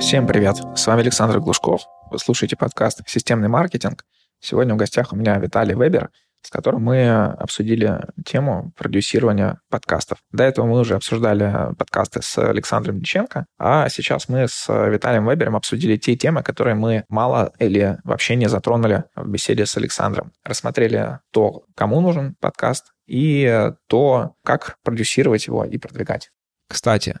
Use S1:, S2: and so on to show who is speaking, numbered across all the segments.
S1: Всем привет! С вами Александр Глушков. Вы слушаете подкаст «Системный маркетинг». Сегодня в гостях у меня Виталий Вебер, с которым мы обсудили тему продюсирования подкастов. До этого мы уже обсуждали подкасты с Александром Диченко, а сейчас мы с Виталием Вебером обсудили те темы, которые мы мало или вообще не затронули в беседе с Александром. Рассмотрели то, кому нужен подкаст, и то, как продюсировать его и продвигать. Кстати,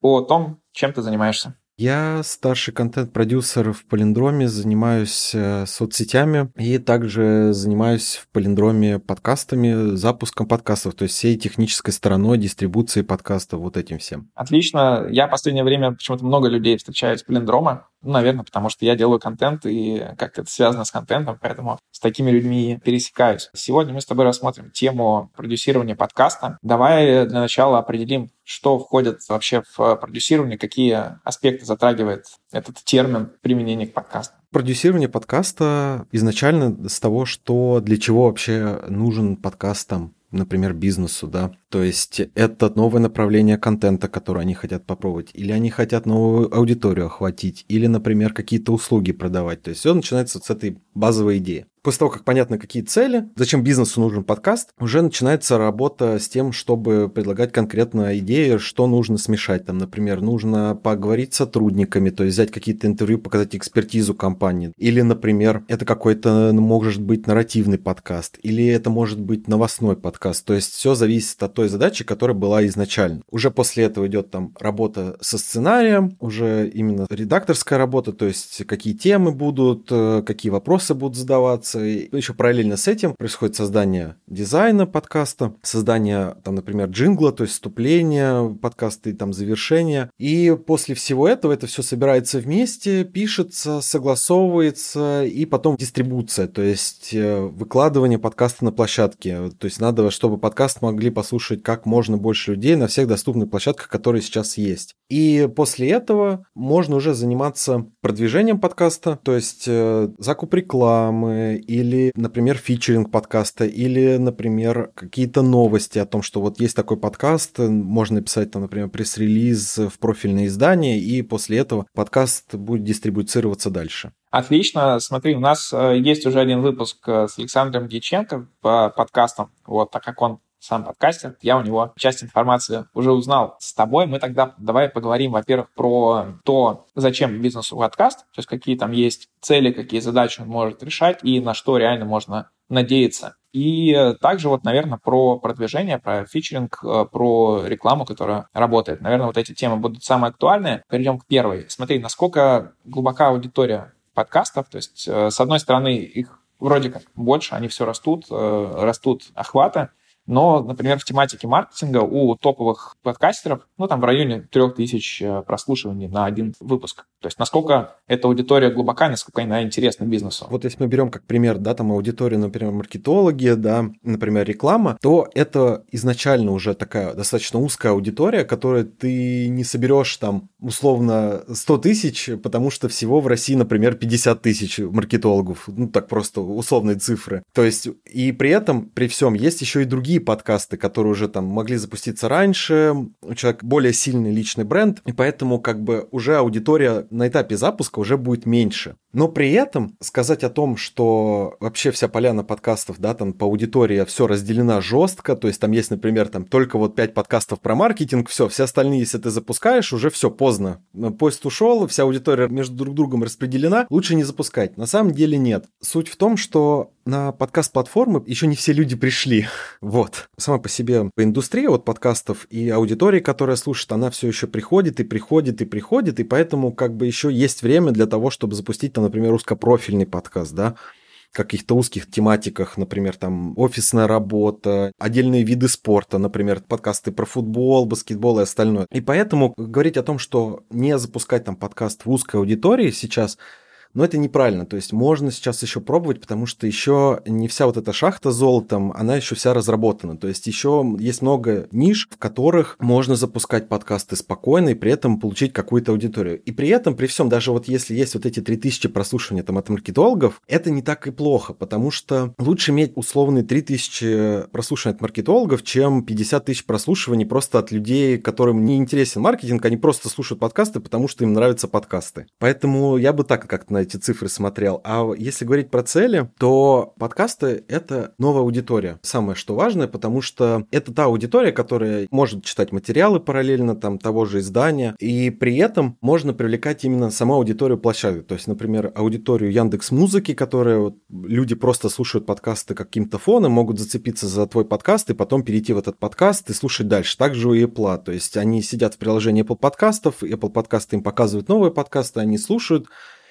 S1: о том, чем ты занимаешься.
S2: Я старший контент-продюсер в Полиндроме, занимаюсь э, соцсетями и также занимаюсь в Полиндроме подкастами, запуском подкастов, то есть всей технической стороной дистрибуции подкастов, вот этим всем.
S1: Отлично. Я в последнее время почему-то много людей встречаю из Полиндрома. Ну, наверное, потому что я делаю контент, и как-то это связано с контентом, поэтому с такими людьми пересекаюсь. Сегодня мы с тобой рассмотрим тему продюсирования подкаста. Давай для начала определим, что входит вообще в продюсирование, какие аспекты затрагивает этот термин применения к подкасту.
S2: Продюсирование подкаста изначально с того, что для чего вообще нужен подкаст там например, бизнесу, да. То есть это новое направление контента, которое они хотят попробовать, или они хотят новую аудиторию охватить, или, например, какие-то услуги продавать. То есть все начинается с этой базовой идеи. После того, как понятно, какие цели, зачем бизнесу нужен подкаст, уже начинается работа с тем, чтобы предлагать конкретно идеи, что нужно смешать. Там, например, нужно поговорить с сотрудниками, то есть взять какие-то интервью, показать экспертизу компании. Или, например, это какой-то, ну, может быть, нарративный подкаст, или это может быть новостной подкаст. То есть все зависит от той задачи, которая была изначально. Уже после этого идет там работа со сценарием, уже именно редакторская работа, то есть какие темы будут, э, какие вопросы будут задаваться, и еще параллельно с этим происходит создание дизайна подкаста, создание, там, например, джингла, то есть вступления подкаста и там завершения. И после всего этого это все собирается вместе, пишется, согласовывается и потом дистрибуция, то есть э, выкладывание подкаста на площадке. То есть надо, чтобы подкаст могли послушать как можно больше людей на всех доступных площадках, которые сейчас есть. И после этого можно уже заниматься продвижением подкаста, то есть э, закуп рекламы или, например, фичеринг подкаста, или, например, какие-то новости о том, что вот есть такой подкаст, можно написать там, например, пресс-релиз в профильное издание, и после этого подкаст будет дистрибуцироваться дальше.
S1: Отлично. Смотри, у нас э, есть уже один выпуск э, с Александром Дьяченко по подкастам. Вот, так как он сам подкастер, я у него часть информации уже узнал с тобой. Мы тогда давай поговорим, во-первых, про то, зачем бизнесу подкаст, то есть какие там есть цели, какие задачи он может решать и на что реально можно надеяться. И также вот, наверное, про продвижение, про фичеринг, э, про рекламу, которая работает. Наверное, вот эти темы будут самые актуальные. Перейдем к первой. Смотри, насколько глубока аудитория подкастов. То есть, э, с одной стороны, их вроде как больше, они все растут, э, растут охваты, но, например, в тематике маркетинга у топовых подкастеров, ну, там в районе 3000 э, прослушиваний на один выпуск. То есть насколько эта аудитория глубока, насколько она интересна бизнесу.
S2: Вот если мы берем как пример, да, там аудиторию, например, маркетологи, да, например, реклама, то это изначально уже такая достаточно узкая аудитория, которую ты не соберешь там условно 100 тысяч, потому что всего в России, например, 50 тысяч маркетологов. Ну, так просто условные цифры. То есть, и при этом, при всем, есть еще и другие другие подкасты, которые уже там могли запуститься раньше, у человека более сильный личный бренд, и поэтому как бы уже аудитория на этапе запуска уже будет меньше. Но при этом сказать о том, что вообще вся поляна подкастов, да, там по аудитории все разделена жестко, то есть там есть, например, там только вот 5 подкастов про маркетинг, все, все остальные, если ты запускаешь, уже все поздно. Поезд ушел, вся аудитория между друг другом распределена, лучше не запускать. На самом деле нет. Суть в том, что на подкаст-платформы еще не все люди пришли. Вот. Сама по себе индустрия вот подкастов и аудитория, которая слушает, она все еще приходит и приходит и приходит, и поэтому как бы еще есть время для того, чтобы запустить, там, например, узкопрофильный подкаст, да, каких-то узких тематиках, например, там офисная работа, отдельные виды спорта, например, подкасты про футбол, баскетбол и остальное. И поэтому говорить о том, что не запускать там подкаст в узкой аудитории сейчас – но это неправильно. То есть можно сейчас еще пробовать, потому что еще не вся вот эта шахта золотом, она еще вся разработана. То есть еще есть много ниш, в которых можно запускать подкасты спокойно и при этом получить какую-то аудиторию. И при этом, при всем, даже вот если есть вот эти 3000 прослушиваний там от маркетологов, это не так и плохо, потому что лучше иметь условные 3000 прослушиваний от маркетологов, чем 50 тысяч прослушиваний просто от людей, которым не интересен маркетинг, они просто слушают подкасты, потому что им нравятся подкасты. Поэтому я бы так как-то на эти цифры смотрел. А если говорить про цели, то подкасты — это новая аудитория. Самое что важное, потому что это та аудитория, которая может читать материалы параллельно там того же издания, и при этом можно привлекать именно саму аудиторию площадки. То есть, например, аудиторию Яндекс Музыки, которая вот, люди просто слушают подкасты каким-то фоном, могут зацепиться за твой подкаст и потом перейти в этот подкаст и слушать дальше. Также у Apple. То есть они сидят в приложении Apple подкастов, Apple подкасты им показывают новые подкасты, они слушают,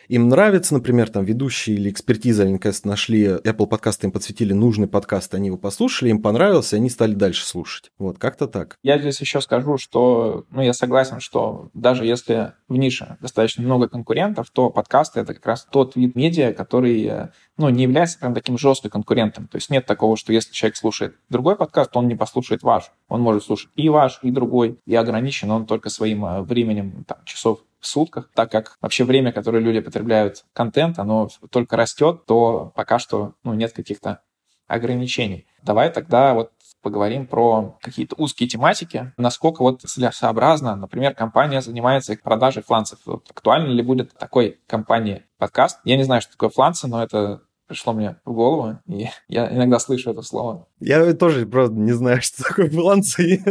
S2: им нравится, например, там ведущие или экспертиза Ленкест нашли, Apple подкасты им подсветили нужный подкаст, они его послушали, им понравился, и они стали дальше слушать. Вот, как-то так.
S1: Я здесь еще скажу, что, ну, я согласен, что даже если в нише достаточно много конкурентов, то подкасты — это как раз тот вид медиа, который, ну, не является прям таким жестким конкурентом. То есть нет такого, что если человек слушает другой подкаст, он не послушает ваш. Он может слушать и ваш, и другой, и ограничен он только своим э, временем там, часов сутках, так как вообще время, которое люди потребляют контент, оно только растет, то пока что ну, нет каких-то ограничений. Давай тогда вот поговорим про какие-то узкие тематики, насколько вот целесообразно, например, компания занимается продажей фланцев. Вот актуально ли будет такой компании подкаст? Я не знаю, что такое фланцы, но это пришло мне в голову, и я иногда слышу это слово.
S2: Я тоже, правда, не знаю, что такое фланцы.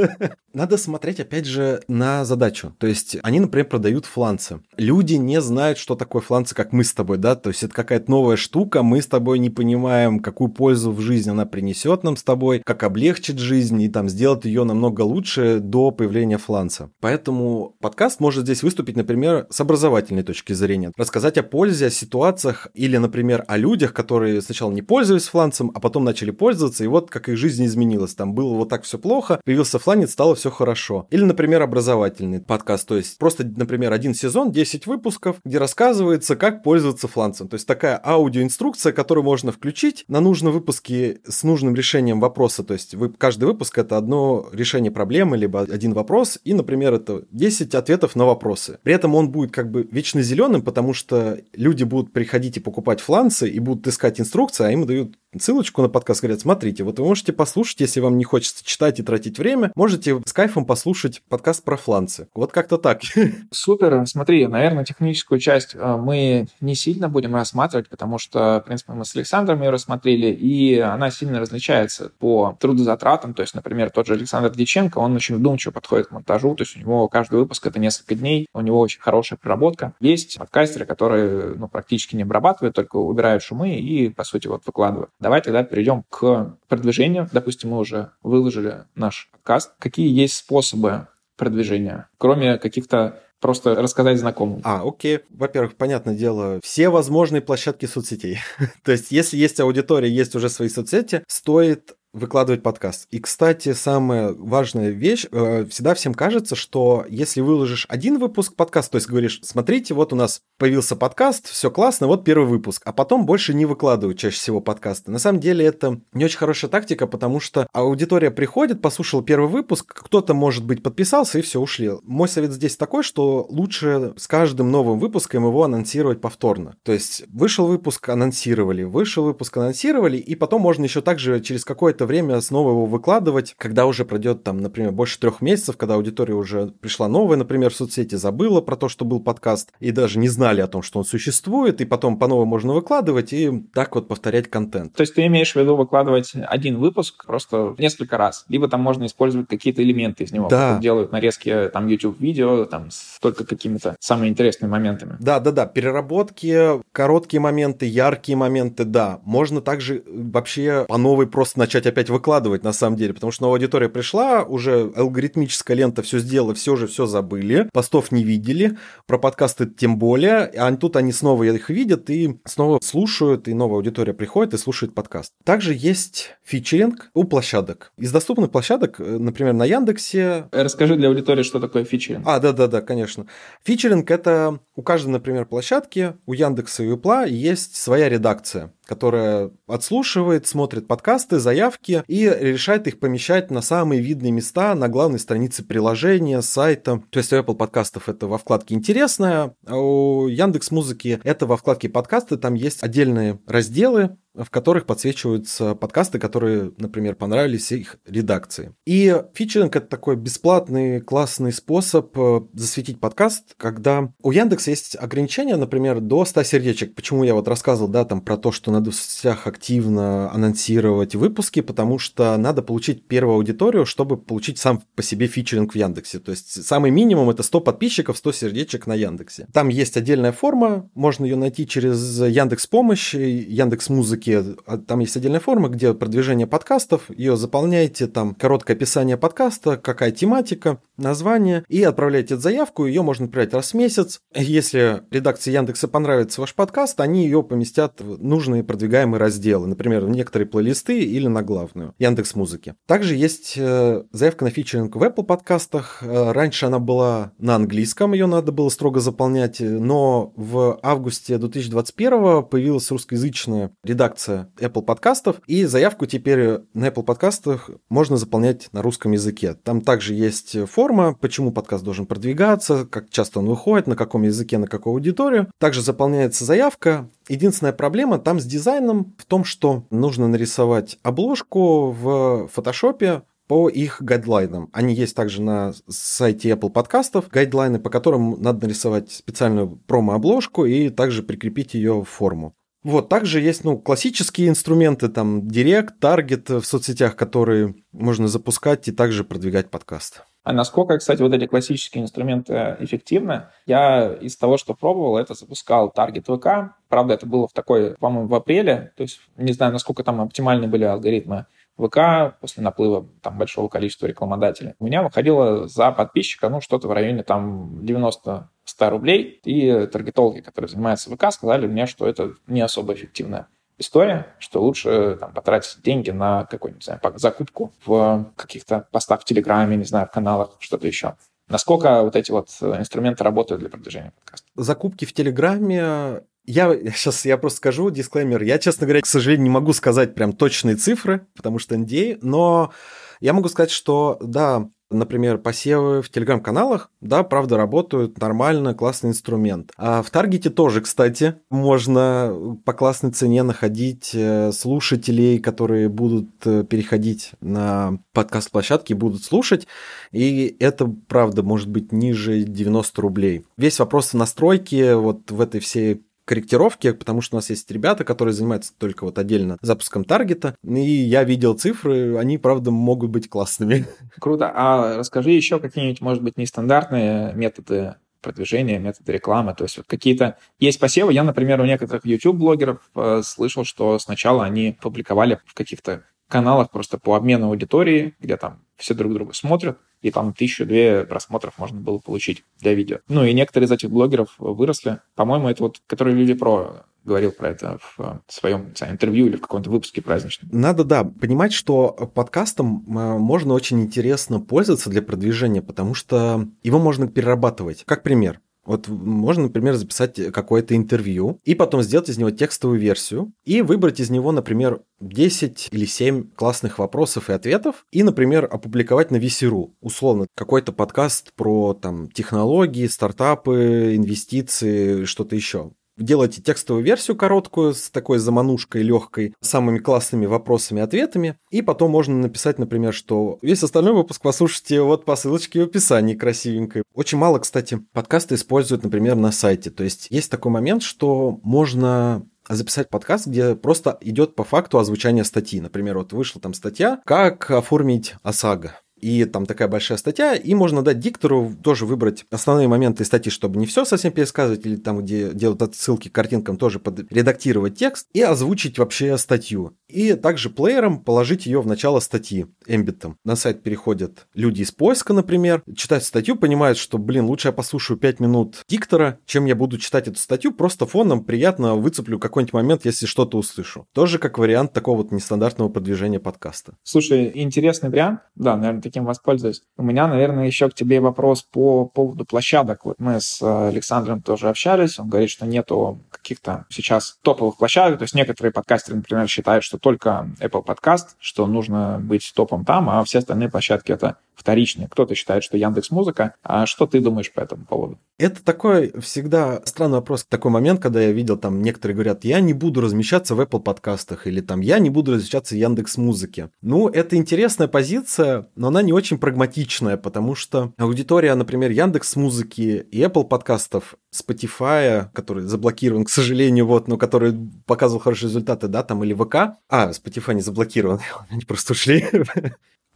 S2: Надо смотреть, опять же, на задачу. То есть они, например, продают фланцы. Люди не знают, что такое фланцы, как мы с тобой, да? То есть это какая-то новая штука, мы с тобой не понимаем, какую пользу в жизни она принесет нам с тобой, как облегчит жизнь и там сделать ее намного лучше до появления фланца. Поэтому подкаст может здесь выступить, например, с образовательной точки зрения. Рассказать о пользе, о ситуациях или, например, о людях, которые сначала не пользовались фланцем, а потом начали пользоваться, и вот как их жизнь изменилась. Там было вот так все плохо, появился фланец, стало все хорошо. Или, например, образовательный подкаст, то есть просто, например, один сезон, 10 выпусков, где рассказывается, как пользоваться фланцем. То есть такая аудиоинструкция, которую можно включить на нужном выпуске с нужным решением вопроса. То есть вы, каждый выпуск это одно решение проблемы, либо один вопрос, и, например, это 10 ответов на вопросы. При этом он будет как бы вечно зеленым, потому что люди будут приходить и покупать фланцы и будут искать инструкции, а им дают ссылочку на подкаст, говорят, смотрите, вот вы можете послушать, если вам не хочется читать и тратить время, можете с кайфом послушать подкаст про фланцы. Вот как-то так.
S1: Супер. Смотри, наверное, техническую часть э, мы не сильно будем рассматривать, потому что, в принципе, мы с Александром ее рассмотрели, и она сильно различается по трудозатратам. То есть, например, тот же Александр Диченко, он очень вдумчиво подходит к монтажу, то есть у него каждый выпуск это несколько дней, у него очень хорошая проработка. Есть подкастеры, которые ну, практически не обрабатывают, только убирают шумы и, по сути, вот выкладывают. Давай тогда перейдем к продвижению. Допустим, мы уже выложили наш подкаст. Какие есть способы продвижения, кроме каких-то просто рассказать знакомым.
S2: А, окей. Во-первых, понятное дело, все возможные площадки соцсетей. То есть, если есть аудитория, есть уже свои соцсети, стоит выкладывать подкаст. И, кстати, самая важная вещь, э, всегда всем кажется, что если выложишь один выпуск подкаста, то есть говоришь, смотрите, вот у нас появился подкаст, все классно, вот первый выпуск, а потом больше не выкладывают чаще всего подкасты. На самом деле это не очень хорошая тактика, потому что аудитория приходит, послушал первый выпуск, кто-то, может быть, подписался и все, ушли. Мой совет здесь такой, что лучше с каждым новым выпуском его анонсировать повторно. То есть вышел выпуск, анонсировали, вышел выпуск, анонсировали, и потом можно еще также через какое-то время снова его выкладывать, когда уже пройдет там, например, больше трех месяцев, когда аудитория уже пришла новая, например, в соцсети, забыла про то, что был подкаст, и даже не знали о том, что он существует, и потом по новой можно выкладывать и так вот повторять контент.
S1: То есть ты имеешь в виду выкладывать один выпуск просто несколько раз, либо там можно использовать какие-то элементы из него, да. делают нарезки там YouTube-видео, там с только какими-то самыми интересными моментами.
S2: Да, да, да, переработки, короткие моменты, яркие моменты, да. Можно также вообще по новой просто начать начать опять выкладывать на самом деле, потому что новая аудитория пришла, уже алгоритмическая лента все сделала, все же все забыли, постов не видели, про подкасты тем более, а тут они снова их видят и снова слушают, и новая аудитория приходит и слушает подкаст. Также есть фичеринг у площадок. Из доступных площадок, э, например, на Яндексе...
S1: Расскажи для аудитории, что такое фичеринг.
S2: А, да-да-да, конечно. Фичеринг — это у каждой, например, площадки, у Яндекса и Apple есть своя редакция которая отслушивает, смотрит подкасты, заявки и решает их помещать на самые видные места на главной странице приложения, сайта. То есть у Apple подкастов это во вкладке «Интересное», а у Яндекс Музыки это во вкладке «Подкасты», там есть отдельные разделы, в которых подсвечиваются подкасты, которые, например, понравились их редакции. И фичеринг — это такой бесплатный, классный способ э, засветить подкаст, когда у Яндекса есть ограничения, например, до 100 сердечек. Почему я вот рассказывал, да, там про то, что надо в сетях активно анонсировать выпуски, потому что надо получить первую аудиторию, чтобы получить сам по себе фичеринг в Яндексе. То есть самый минимум — это 100 подписчиков, 100 сердечек на Яндексе. Там есть отдельная форма, можно ее найти через Яндекс Помощь, Яндекс Музыки, ссылки, а, там есть отдельная форма, где продвижение подкастов, ее заполняете, там короткое описание подкаста, какая тематика, название, и отправляете заявку, ее можно отправлять раз в месяц. Если редакции Яндекса понравится ваш подкаст, они ее поместят в нужные продвигаемые разделы, например, в некоторые плейлисты или на главную Яндекс Музыки. Также есть э, заявка на фичеринг в Apple подкастах. Э, раньше она была на английском, ее надо было строго заполнять, но в августе 2021 появилась русскоязычная редакция редакция Apple подкастов, и заявку теперь на Apple подкастах можно заполнять на русском языке. Там также есть форма, почему подкаст должен продвигаться, как часто он выходит, на каком языке, на какую аудиторию. Также заполняется заявка, Единственная проблема там с дизайном в том, что нужно нарисовать обложку в фотошопе по их гайдлайнам. Они есть также на сайте Apple подкастов, гайдлайны, по которым надо нарисовать специальную промо-обложку и также прикрепить ее в форму. Вот, также есть, ну, классические инструменты, там, Директ, Таргет в соцсетях, которые можно запускать и также продвигать подкаст.
S1: А насколько, кстати, вот эти классические инструменты эффективны? Я из того, что пробовал, это запускал Target VK. Правда, это было в такой, по-моему, в апреле. То есть не знаю, насколько там оптимальны были алгоритмы ВК после наплыва там большого количества рекламодателей. У меня выходило за подписчика, ну, что-то в районе там 90 100 рублей, и таргетологи, которые занимаются ВК, сказали мне, что это не особо эффективная история, что лучше там, потратить деньги на какую-нибудь знаю, закупку в каких-то постах в Телеграме, не знаю, в каналах, что-то еще. Насколько вот эти вот инструменты работают для продвижения подкаста?
S2: Закупки в Телеграме я сейчас я просто скажу дисклеймер. Я, честно говоря, к сожалению, не могу сказать прям точные цифры, потому что NDA, но я могу сказать, что да, Например, посевы в телеграм-каналах, да, правда, работают нормально, классный инструмент. А в Таргете тоже, кстати, можно по классной цене находить э, слушателей, которые будут э, переходить на подкаст-площадки, будут слушать, и это, правда, может быть ниже 90 рублей. Весь вопрос настройки вот в этой всей корректировки, потому что у нас есть ребята, которые занимаются только вот отдельно запуском таргета, и я видел цифры, они, правда, могут быть классными.
S1: Круто. А расскажи еще какие-нибудь, может быть, нестандартные методы продвижения, методы рекламы. То есть вот какие-то... Есть посевы. Я, например, у некоторых YouTube-блогеров э, слышал, что сначала они публиковали в каких-то каналах просто по обмену аудитории, где там все друг друга смотрят, и там тысячу-две просмотров можно было получить для видео. Ну и некоторые из этих блогеров выросли. По-моему, это вот, который Люди Про говорил про это в своем знаю, интервью или в каком-то выпуске праздничном.
S2: Надо, да, понимать, что подкастом э, можно очень интересно пользоваться для продвижения, потому что его можно перерабатывать. Как пример, вот можно, например, записать какое-то интервью и потом сделать из него текстовую версию и выбрать из него, например, 10 или 7 классных вопросов и ответов и, например, опубликовать на VC.ru. Условно, какой-то подкаст про там технологии, стартапы, инвестиции, что-то еще делаете текстовую версию короткую с такой заманушкой легкой, самыми классными вопросами и ответами, и потом можно написать, например, что весь остальной выпуск послушайте вот по ссылочке в описании красивенькой. Очень мало, кстати, подкасты используют, например, на сайте. То есть есть такой момент, что можно записать подкаст, где просто идет по факту озвучание статьи. Например, вот вышла там статья «Как оформить ОСАГО». И там такая большая статья, и можно дать диктору тоже выбрать основные моменты статьи, чтобы не все совсем пересказывать, или там, где делают отсылки к картинкам, тоже редактировать текст и озвучить вообще статью. И также плеером положить ее в начало статьи эмбитом. На сайт переходят люди из поиска, например, читают статью, понимают, что, блин, лучше я послушаю 5 минут диктора, чем я буду читать эту статью, просто фоном приятно выцеплю какой-нибудь момент, если что-то услышу. Тоже как вариант такого вот нестандартного продвижения подкаста.
S1: Слушай, интересный вариант. Да, наверное, таким воспользуюсь. У меня, наверное, еще к тебе вопрос по поводу площадок. Вот мы с э, Александром тоже общались. Он говорит, что нету каких-то сейчас топовых площадок. То есть некоторые подкастеры, например, считают, что только Apple Podcast, что нужно быть топом там, а все остальные площадки это вторичные. Кто-то считает, что Яндекс Музыка. А что ты думаешь по этому поводу?
S2: Это такой всегда странный вопрос. Такой момент, когда я видел, там некоторые говорят, я не буду размещаться в Apple подкастах или там я не буду размещаться в Яндекс Музыке. Ну, это интересная позиция, но она не очень прагматичная, потому что аудитория, например, Яндекс Музыки и Apple подкастов, Spotify, который заблокирован, к сожалению, вот, но который показывал хорошие результаты, да, там, или ВК. А, Spotify не заблокирован, они просто ушли.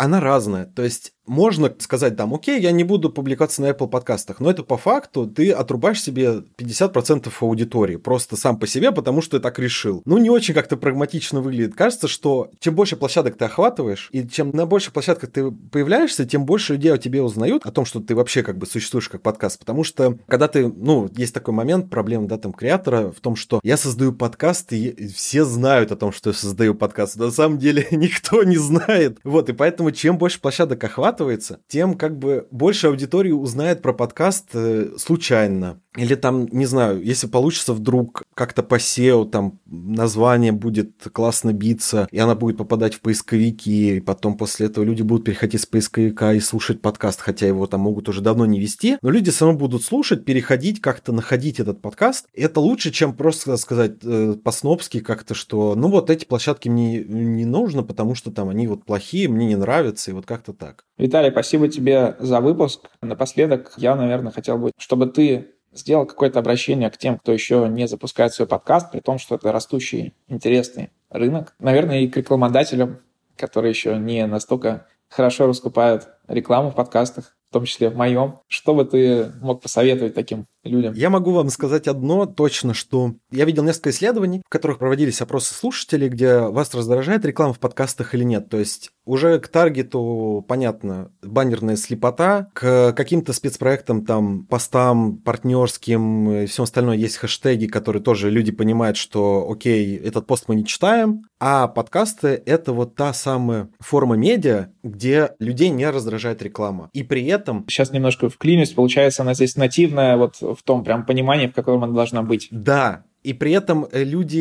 S2: Она разная. То есть можно сказать там, окей, я не буду публиковаться на Apple подкастах, но это по факту ты отрубаешь себе 50% аудитории просто сам по себе, потому что ты так решил. Ну, не очень как-то прагматично выглядит. Кажется, что чем больше площадок ты охватываешь, и чем на больших площадках ты появляешься, тем больше людей о тебе узнают, о том, что ты вообще как бы существуешь как подкаст. Потому что, когда ты, ну, есть такой момент, проблема, да, там, креатора в том, что я создаю подкаст, и все знают о том, что я создаю подкаст. На самом деле никто не знает. Вот, и поэтому чем больше площадок охватывается, тем как бы больше аудитории узнает про подкаст э, случайно. Или там, не знаю, если получится вдруг как-то по SEO, там название будет классно биться, и она будет попадать в поисковики, и потом после этого люди будут переходить с поисковика и слушать подкаст, хотя его там могут уже давно не вести, но люди все равно будут слушать, переходить, как-то находить этот подкаст. Это лучше, чем просто сказать э, по-снопски как-то, что ну вот эти площадки мне не нужно, потому что там они вот плохие, мне не нравятся, и вот как-то так.
S1: Виталий, спасибо тебе за выпуск. Напоследок я, наверное, хотел бы, чтобы ты сделал какое-то обращение к тем, кто еще не запускает свой подкаст, при том, что это растущий, интересный рынок. Наверное, и к рекламодателям, которые еще не настолько хорошо раскупают рекламу в подкастах, в том числе в моем. Что бы ты мог посоветовать таким людям?
S2: Я могу вам сказать одно точно, что я видел несколько исследований, в которых проводились опросы слушателей, где вас раздражает реклама в подкастах или нет. То есть уже к таргету, понятно, баннерная слепота, к каким-то спецпроектам, там, постам партнерским и всем остальное есть хэштеги, которые тоже люди понимают, что, окей, этот пост мы не читаем, а подкасты — это вот та самая форма медиа, где людей не раздражает реклама. И при этом...
S1: Сейчас немножко вклинюсь, получается, она здесь нативная вот в том прям понимании, в котором она должна быть.
S2: Да, и при этом люди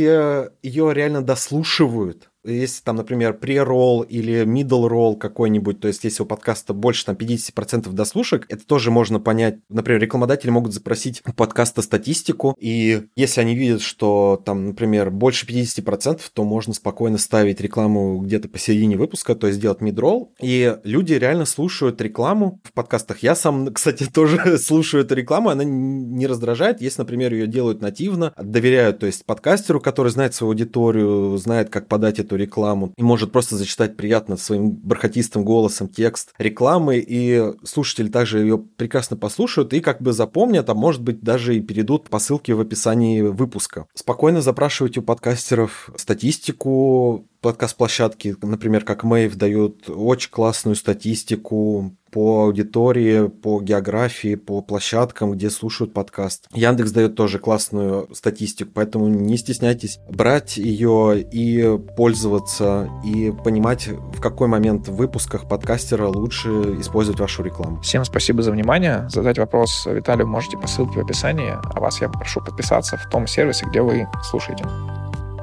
S2: ее реально дослушивают если там, например, pre-roll или middle roll какой-нибудь, то есть если у подкаста больше там 50% дослушек, это тоже можно понять. Например, рекламодатели могут запросить у подкаста статистику, и если они видят, что там, например, больше 50%, то можно спокойно ставить рекламу где-то посередине выпуска, то есть делать mid-roll, и люди реально слушают рекламу в подкастах. Я сам, кстати, тоже слушаю эту рекламу, она не раздражает, если, например, ее делают нативно, доверяют, то есть подкастеру, который знает свою аудиторию, знает, как подать эту рекламу и может просто зачитать приятно своим бархатистым голосом текст рекламы, и слушатели также ее прекрасно послушают и как бы запомнят, а может быть даже и перейдут по ссылке в описании выпуска. Спокойно запрашивайте у подкастеров статистику, подкаст-площадки, например, как Мэйв, дают очень классную статистику по аудитории, по географии, по площадкам, где слушают подкаст. Яндекс дает тоже классную статистику, поэтому не стесняйтесь брать ее и пользоваться, и понимать, в какой момент в выпусках подкастера лучше использовать вашу рекламу.
S1: Всем спасибо за внимание. Задать вопрос Виталию можете по ссылке в описании, а вас я попрошу подписаться в том сервисе, где вы слушаете.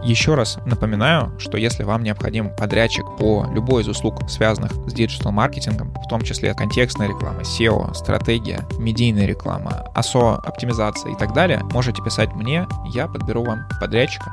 S1: Еще раз напоминаю, что если вам необходим подрядчик по любой из услуг, связанных с диджитал-маркетингом, в том числе контекстная реклама, SEO, стратегия, медийная реклама, ASO, оптимизация и так далее, можете писать мне, я подберу вам подрядчика.